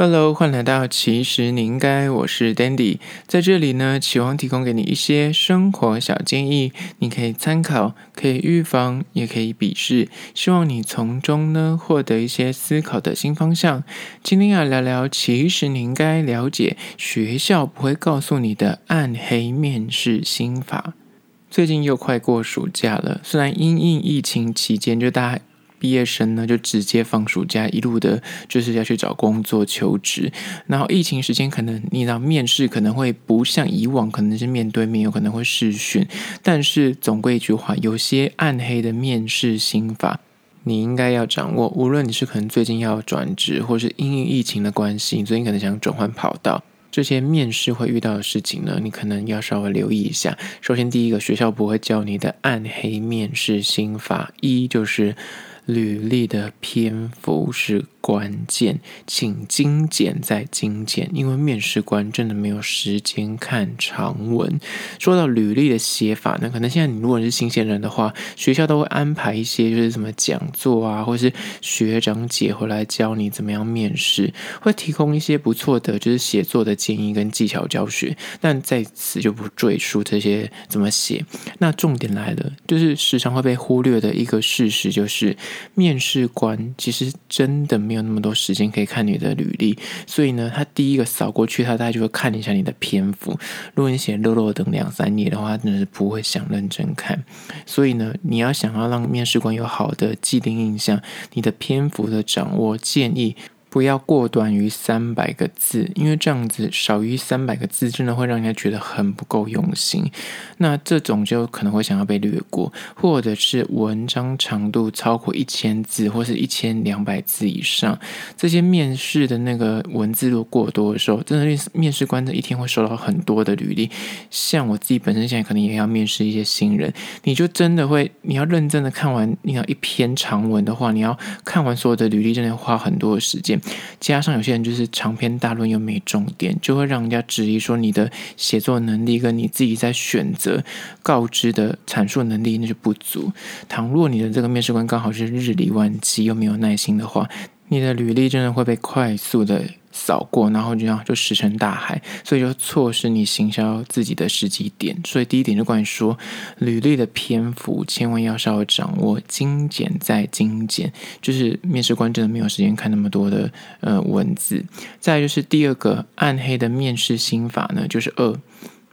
Hello，欢迎来到其实你应该，我是 Dandy，在这里呢，期望提供给你一些生活小建议，你可以参考，可以预防，也可以鄙视，希望你从中呢获得一些思考的新方向。今天要聊聊，其实你应该了解学校不会告诉你的暗黑面试心法。最近又快过暑假了，虽然因应疫情期间就大家。毕业生呢，就直接放暑假，一路的就是要去找工作求职。然后疫情时间，可能你知道面试可能会不像以往，可能是面对面，有可能会视讯。但是总归一句话，有些暗黑的面试心法，你应该要掌握。无论你是可能最近要转职，或是因为疫情的关系，你最近可能想转换跑道，这些面试会遇到的事情呢，你可能要稍微留意一下。首先，第一个，学校不会教你的暗黑面试心法，一就是。履历的篇幅是关键，请精简再精简，因为面试官真的没有时间看长文。说到履历的写法呢，可能现在你如果是新鲜人的话，学校都会安排一些就是什么讲座啊，或是学长姐回来教你怎么样面试，会提供一些不错的就是写作的建议跟技巧教学。但在此就不赘述这些怎么写。那重点来了，就是时常会被忽略的一个事实就是。面试官其实真的没有那么多时间可以看你的履历，所以呢，他第一个扫过去，他大概就会看一下你的篇幅。如果你写落落等两三页的话，真的是不会想认真看。所以呢，你要想要让面试官有好的既定印象，你的篇幅的掌握建议。不要过短于三百个字，因为这样子少于三百个字，真的会让人家觉得很不够用心。那这种就可能会想要被略过，或者是文章长度超过一千字，或是一千两百字以上，这些面试的那个文字如果过多的时候，真的面试官的一天会收到很多的履历。像我自己本身现在可能也要面试一些新人，你就真的会，你要认真的看完你要一篇长文的话，你要看完所有的履历，真的花很多的时间。加上有些人就是长篇大论又没重点，就会让人家质疑说你的写作能力跟你自己在选择告知的阐述能力那就不足。倘若你的这个面试官刚好是日理万机又没有耐心的话，你的履历真的会被快速的。扫过，然后就这样就石沉大海，所以就错失你行销自己的时机点。所以第一点就关于说，履历的篇幅千万要稍微掌握，精简再精简，就是面试官真的没有时间看那么多的呃文字。再就是第二个暗黑的面试心法呢，就是二，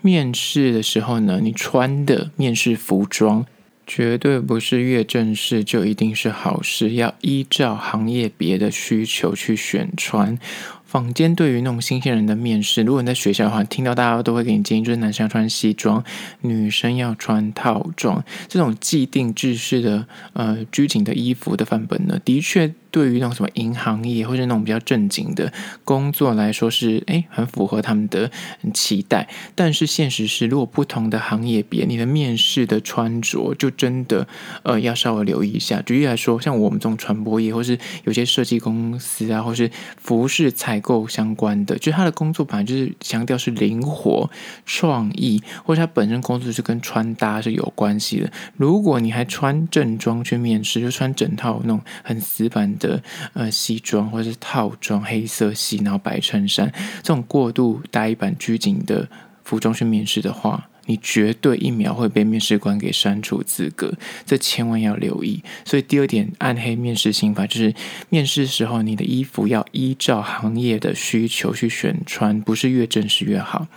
面试的时候呢，你穿的面试服装绝对不是越正式就一定是好事，要依照行业别的需求去选穿。坊间对于那种新鲜人的面试，如果你在学校的话，听到大家都会给你建议，就是男生要穿西装，女生要穿套装，这种既定制式的呃拘谨的衣服的范本呢，的确。对于那种什么银行业或者那种比较正经的工作来说是，诶很符合他们的期待。但是现实是，如果不同的行业别，你的面试的穿着就真的呃要稍微留意一下。举例来说，像我们这种传播业，或是有些设计公司啊，或是服饰采购相关的，就他的工作本来就是强调是灵活、创意，或者他本身工作是跟穿搭是有关系的。如果你还穿正装去面试，就穿整套那种很死板的。的呃西装或者是套装，黑色系，然后白衬衫，这种过度呆板拘谨的服装去面试的话，你绝对一秒会被面试官给删除资格，这千万要留意。所以第二点暗黑面试心法就是，面试时候你的衣服要依照行业的需求去选穿，不是越正式越好。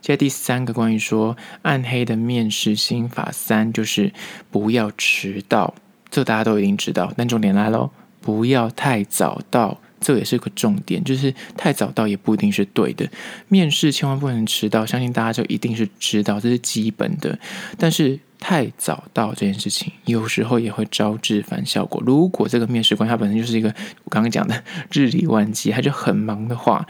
接下第三个关于说暗黑的面试心法三，就是不要迟到，这大家都已经知道，但重点来喽。不要太早到，这也是个重点。就是太早到也不一定是对的。面试千万不能迟到，相信大家就一定是知道，这是基本的。但是太早到这件事情，有时候也会招致反效果。如果这个面试官他本身就是一个我刚刚讲的日理万机，他就很忙的话，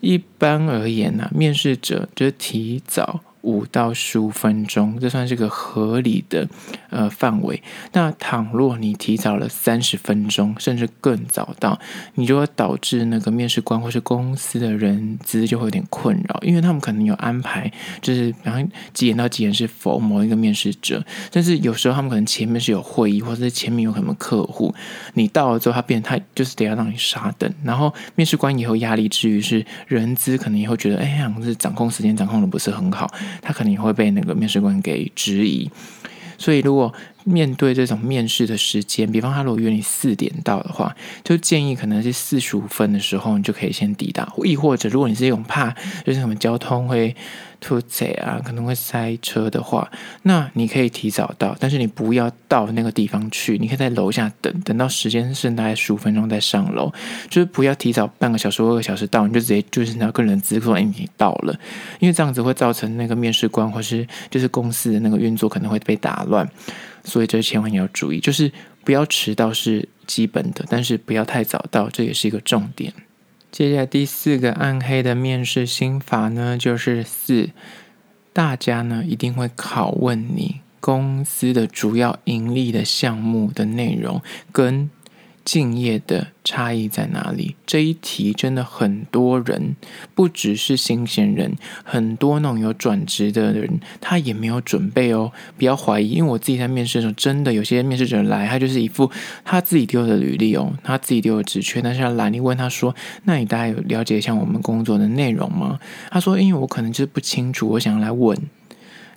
一般而言呢、啊，面试者就是提早五到十五分钟，这算是个合理的呃范围。那倘若你提早了三十分钟，甚至更早到，你就会导致那个面试官或是公司的人资就会有点困扰，因为他们可能有安排，就是然后几点到几点是否某一个面试者，但是有时候他们可能前面是有会议，或者是前面有什么客户，你到了之后，他变他就是得要让你傻等，然后面试官也有压力之余是人资可能也会觉得，哎呀，是掌控时间掌控的不是很好。他可能会被那个面试官给质疑，所以如果面对这种面试的时间，比方他如果约你四点到的话，就建议可能是四十五分的时候，你就可以先抵达。亦或者，如果你是用怕就是什么交通会突贼啊，可能会塞车的话，那你可以提早到，但是你不要到那个地方去，你可以在楼下等，等到时间剩大概十五分钟再上楼，就是不要提早半个小时或一个小时到，你就直接就是那个人资说，哎，你到了，因为这样子会造成那个面试官或是就是公司的那个运作可能会被打乱。所以这千万要注意，就是不要迟到是基本的，但是不要太早到，这也是一个重点。接下来第四个暗黑的面试心法呢，就是四，大家呢一定会拷问你公司的主要盈利的项目的内容跟。敬业的差异在哪里？这一题真的很多人，不只是新鲜人，很多那种有转职的人，他也没有准备哦。不要怀疑，因为我自己在面试的时候，真的有些面试者来，他就是一副他自己丢的履历哦，他自己丢的职缺，但是他来，你问他说：“那你大概有了解一下我们工作的内容吗？”他说：“因为我可能就是不清楚，我想要来问。”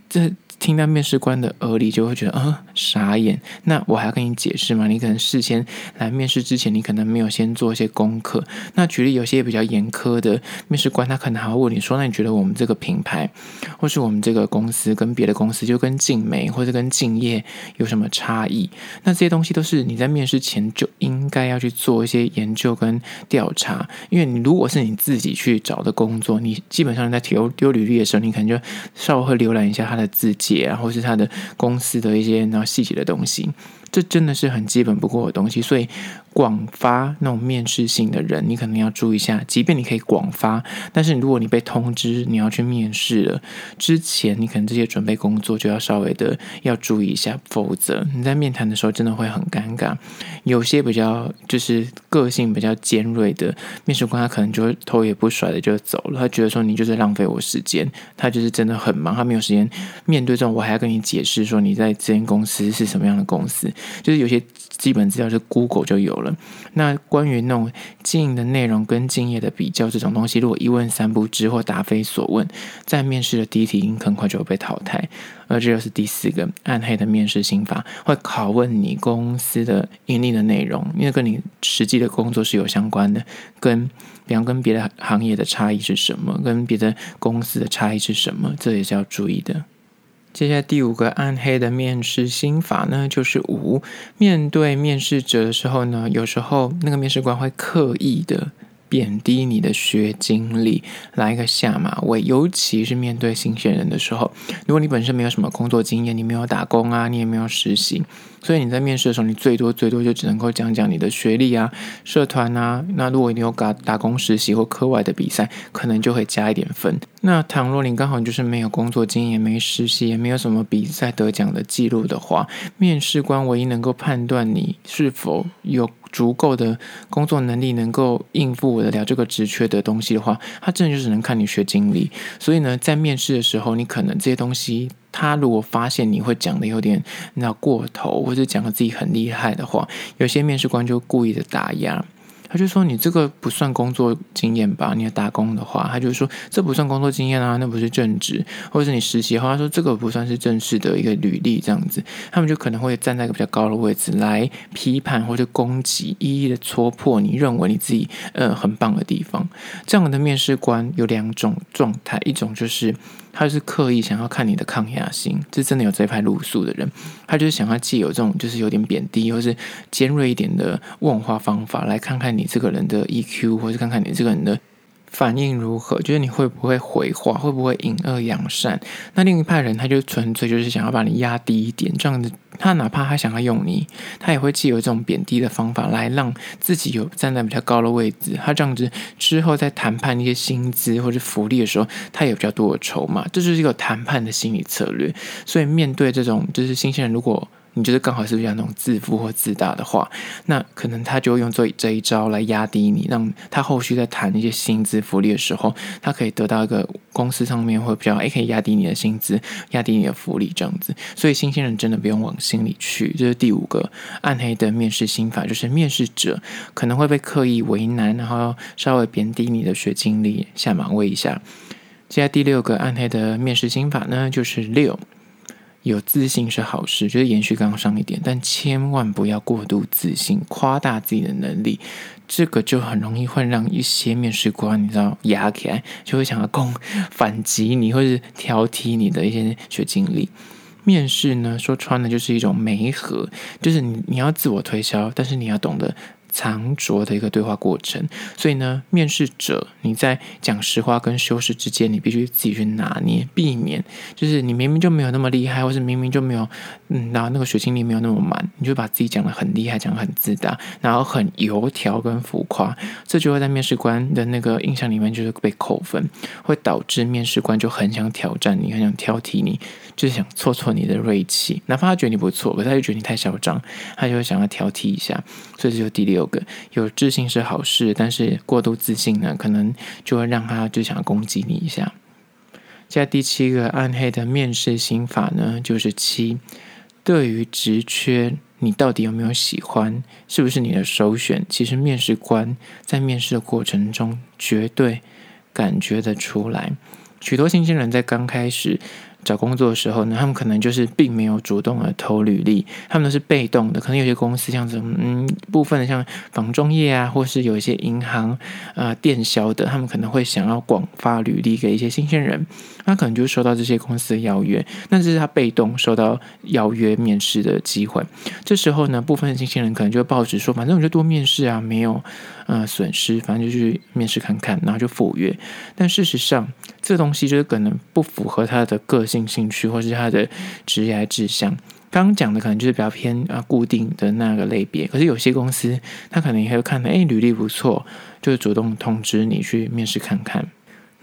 这。听到面试官的耳里，就会觉得啊、傻眼。那我还要跟你解释吗？你可能事先来面试之前，你可能没有先做一些功课。那举例有些比较严苛的面试官，他可能还会问你说：“那你觉得我们这个品牌，或是我们这个公司跟别的公司，就跟静美或者跟敬业有什么差异？”那这些东西都是你在面试前就应该要去做一些研究跟调查。因为你如果是你自己去找的工作，你基本上在丢丢履历的时候，你可能就稍微会浏览一下他的字迹。然后是他的公司的一些然后细节的东西，这真的是很基本不过的东西，所以。广发那种面试性的人，你可能要注意一下。即便你可以广发，但是如果你被通知你要去面试了，之前你可能这些准备工作就要稍微的要注意一下，否则你在面谈的时候真的会很尴尬。有些比较就是个性比较尖锐的面试官，他可能就会头也不甩的就走了，他觉得说你就是浪费我时间，他就是真的很忙，他没有时间面对，我还要跟你解释说你在这间公司是什么样的公司，就是有些基本资料是 Google 就有了。那关于那种经营的内容跟敬业的比较这种东西，如果一问三不知或答非所问，在面试的第一题很快就会被淘汰。而这就是第四个暗黑的面试心法，会拷问你公司的盈利的内容，因为跟你实际的工作是有相关的，跟比方跟别的行业的差异是什么，跟别的公司的差异是什么，这也是要注意的。接下来第五个暗黑的面试心法呢，就是五，面对面试者的时候呢，有时候那个面试官会刻意的贬低你的学经历，来一个下马威，尤其是面对新鲜人的时候，如果你本身没有什么工作经验，你没有打工啊，你也没有实习。所以你在面试的时候，你最多最多就只能够讲讲你的学历啊、社团啊。那如果你有打打工实习或课外的比赛，可能就会加一点分。那倘若你刚好就是没有工作经验、没实习，也没有什么比赛得奖的记录的话，面试官唯一能够判断你是否有足够的工作能力，能够应付得了这个职缺的东西的话，他真的就只能看你学经历。所以呢，在面试的时候，你可能这些东西。他如果发现你会讲的有点那过头，或者讲的自己很厉害的话，有些面试官就故意的打压。他就说，你这个不算工作经验吧？你要打工的话，他就说，这不算工作经验啊，那不是正职，或者是你实习的话，他说这个不算是正式的一个履历，这样子，他们就可能会站在一个比较高的位置来批判或者攻击，一一的戳破你认为你自己呃很棒的地方。这样的面试官有两种状态，一种就是。他就是刻意想要看你的抗压性，这真的有这一派路数的人，他就是想要既有这种就是有点贬低或是尖锐一点的问话方法，来看看你这个人的 EQ，或是看看你这个人的反应如何？就是你会不会回话，会不会隐恶扬善？那另一派人他就纯粹就是想要把你压低一点，这样子，他哪怕他想要用你，他也会借由这种贬低的方法来让自己有站在比较高的位置。他这样子之后在谈判一些薪资或者福利的时候，他有比较多的筹码，这就是一个谈判的心理策略。所以面对这种就是新鲜人，如果你觉得刚好是比较那种自负或自大的话，那可能他就会用这这一招来压低你，让他后续在谈一些薪资福利的时候，他可以得到一个公司上面会比较，哎，可以压低你的薪资，压低你的福利这样子。所以新鲜人真的不用往心里去。这是第五个暗黑的面试心法，就是面试者可能会被刻意为难，然后稍微贬低你的学经历，下马威一下。接下来第六个暗黑的面试心法呢，就是六。有自信是好事，就是延续刚刚上一点，但千万不要过度自信，夸大自己的能力，这个就很容易会让一些面试官你知道压起来，就会想要攻反击你，或是挑剔你的一些学经历。面试呢，说穿了就是一种媒合，就是你你要自我推销，但是你要懂得。藏拙的一个对话过程，所以呢，面试者你在讲实话跟修饰之间，你必须自己去拿捏，避免就是你明明就没有那么厉害，或是明明就没有，嗯，然后那个学经历没有那么满，你就把自己讲得很厉害，讲得很自大，然后很油条跟浮夸，这就会在面试官的那个印象里面就是被扣分，会导致面试官就很想挑战你，很想挑剔你，就是想挫挫你的锐气，哪怕他觉得你不错，可是他就觉得你太嚣张，他就会想要挑剔一下，所以这就第六个。有自信是好事，但是过度自信呢，可能就会让他就想要攻击你一下。接下来第七个暗黑的面试心法呢，就是七，对于职缺，你到底有没有喜欢，是不是你的首选？其实面试官在面试的过程中，绝对感觉得出来。许多新鲜人在刚开始。找工作的时候呢，他们可能就是并没有主动的投履历，他们都是被动的。可能有些公司像什么，嗯，部分的像房中业啊，或是有一些银行啊、电销的，他们可能会想要广发履历给一些新鲜人，他可能就收到这些公司的邀约，那这是他被动收到邀约面试的机会。这时候呢，部分的新鲜人可能就会报纸说，反正我就多面试啊，没有呃损失，反正就去面试看看，然后就赴约。但事实上，这东西就是可能不符合他的个性。兴趣或是他的职业志向，刚刚讲的可能就是比较偏啊固定的那个类别。可是有些公司，他可能也会看到，哎，履历不错，就主动通知你去面试看看。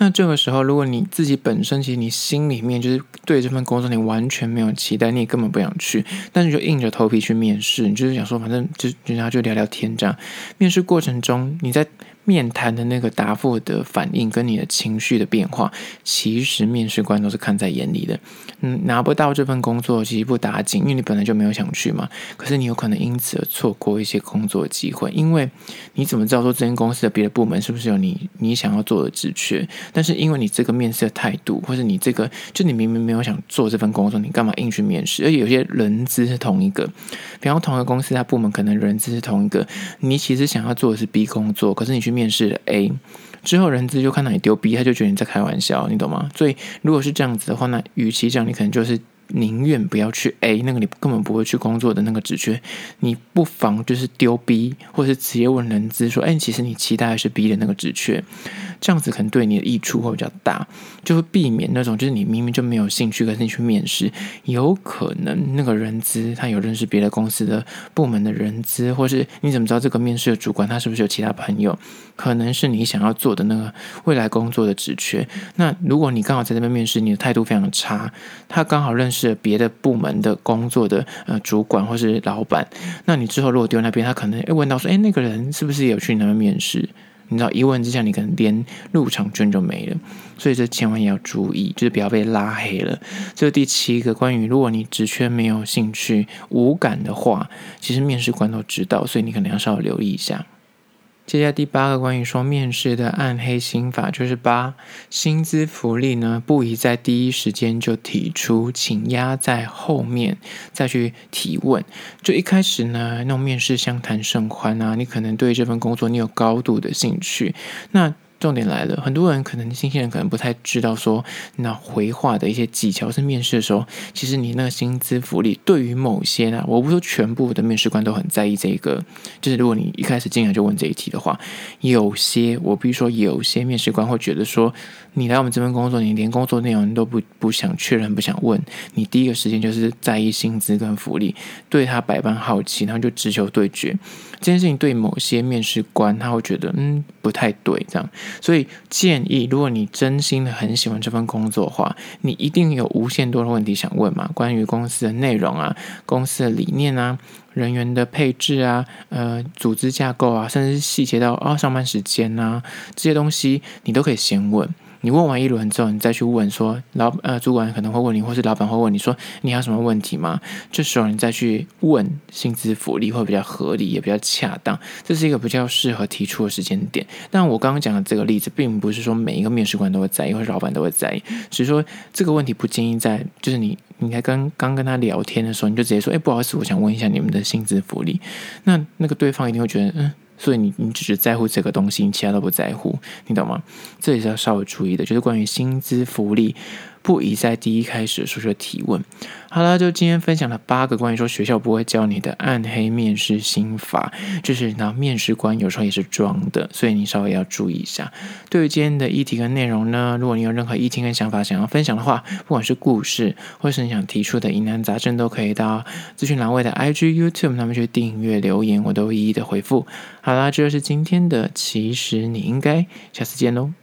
那这个时候，如果你自己本身其实你心里面就是对这份工作你完全没有期待，你也根本不想去，但是就硬着头皮去面试，你就是想说，反正就人家就聊聊天这样。面试过程中，你在面谈的那个答复的反应跟你的情绪的变化，其实面试官都是看在眼里的。嗯，拿不到这份工作其实不打紧，因为你本来就没有想去嘛。可是你有可能因此而错过一些工作机会，因为你怎么知道说这间公司的别的部门是不是有你你想要做的职缺？但是因为你这个面试的态度，或者你这个就你明明没有想做这份工作，你干嘛硬去面试？而且有些人资是同一个，比方同一个公司，它部门可能人资是同一个，你其实想要做的是 B 工作，可是你去面。面试了 A 之后，人资就看到你丢 B，他就觉得你在开玩笑，你懂吗？所以如果是这样子的话，那与其这样，你可能就是。宁愿不要去 A 那个你根本不会去工作的那个职缺，你不妨就是丢 B，或是直接问人资说：“哎，其实你期待的是 B 的那个职缺。”这样子可能对你的益处会比较大，就会避免那种就是你明明就没有兴趣，可是你去面试，有可能那个人资他有认识别的公司的部门的人资，或是你怎么知道这个面试的主管他是不是有其他朋友？可能是你想要做的那个未来工作的职缺。那如果你刚好在这边面试，你的态度非常的差，他刚好认识。了别的部门的工作的呃主管或是老板，那你之后如果丢那边，他可能会问到说，哎，那个人是不是也有去你那边面试？你知道一问之下，你可能连入场券就没了，所以这千万要注意，就是不要被拉黑了。这是第七个关于，如果你职缺没有兴趣、无感的话，其实面试官都知道，所以你可能要稍微留意一下。接下来第八个关于说面试的暗黑心法，就是八薪资福利呢，不宜在第一时间就提出，请压在后面再去提问。就一开始呢，那种面试相谈甚欢啊，你可能对这份工作你有高度的兴趣，那重点来了，很多人可能新鲜人可能不太知道说，那回话的一些技巧是面试的时候，其实你那个薪资福利对于某些呢，我不说全部的面试官都很在意这个，就是如果你一开始进来就问这一题的话，有些我比如说有些面试官会觉得说，你来我们这边工作，你连工作内容都不不想确认，不想问，你第一个时间就是在意薪资跟福利，对他百般好奇，然后就直球对决。这件事情对某些面试官他会觉得嗯不太对这样，所以建议如果你真心的很喜欢这份工作的话，你一定有无限多的问题想问嘛，关于公司的内容啊、公司的理念啊、人员的配置啊、呃组织架构啊，甚至细节到啊、上班时间啊这些东西，你都可以先问。你问完一轮之后，你再去问说老呃主管可能会问你，或是老板会问你说你还有什么问题吗？这时候你再去问薪资福利会比较合理，也比较恰当。这是一个比较适合提出的时间点。但我刚刚讲的这个例子，并不是说每一个面试官都会在意，或是老板都会在意，只是说这个问题不建议在就是你你在跟刚跟他聊天的时候，你就直接说，哎，不好意思，我想问一下你们的薪资福利。那那个对方一定会觉得，嗯。所以你你只是在乎这个东西，你其他都不在乎，你懂吗？这也是要稍微注意的，就是关于薪资福利。不宜在第一开始的时候就提问。好了，就今天分享了八个关于说学校不会教你的暗黑面试心法，就是那面试官有时候也是装的，所以你稍微要注意一下。对于今天的议题跟内容呢，如果你有任何意见跟想法想要分享的话，不管是故事或是你想提出的疑难杂症，都可以到资讯栏位的 IG、YouTube 那边去订阅留言，我都一一的回复。好啦，这就是今天的，其实你应该下次见喽。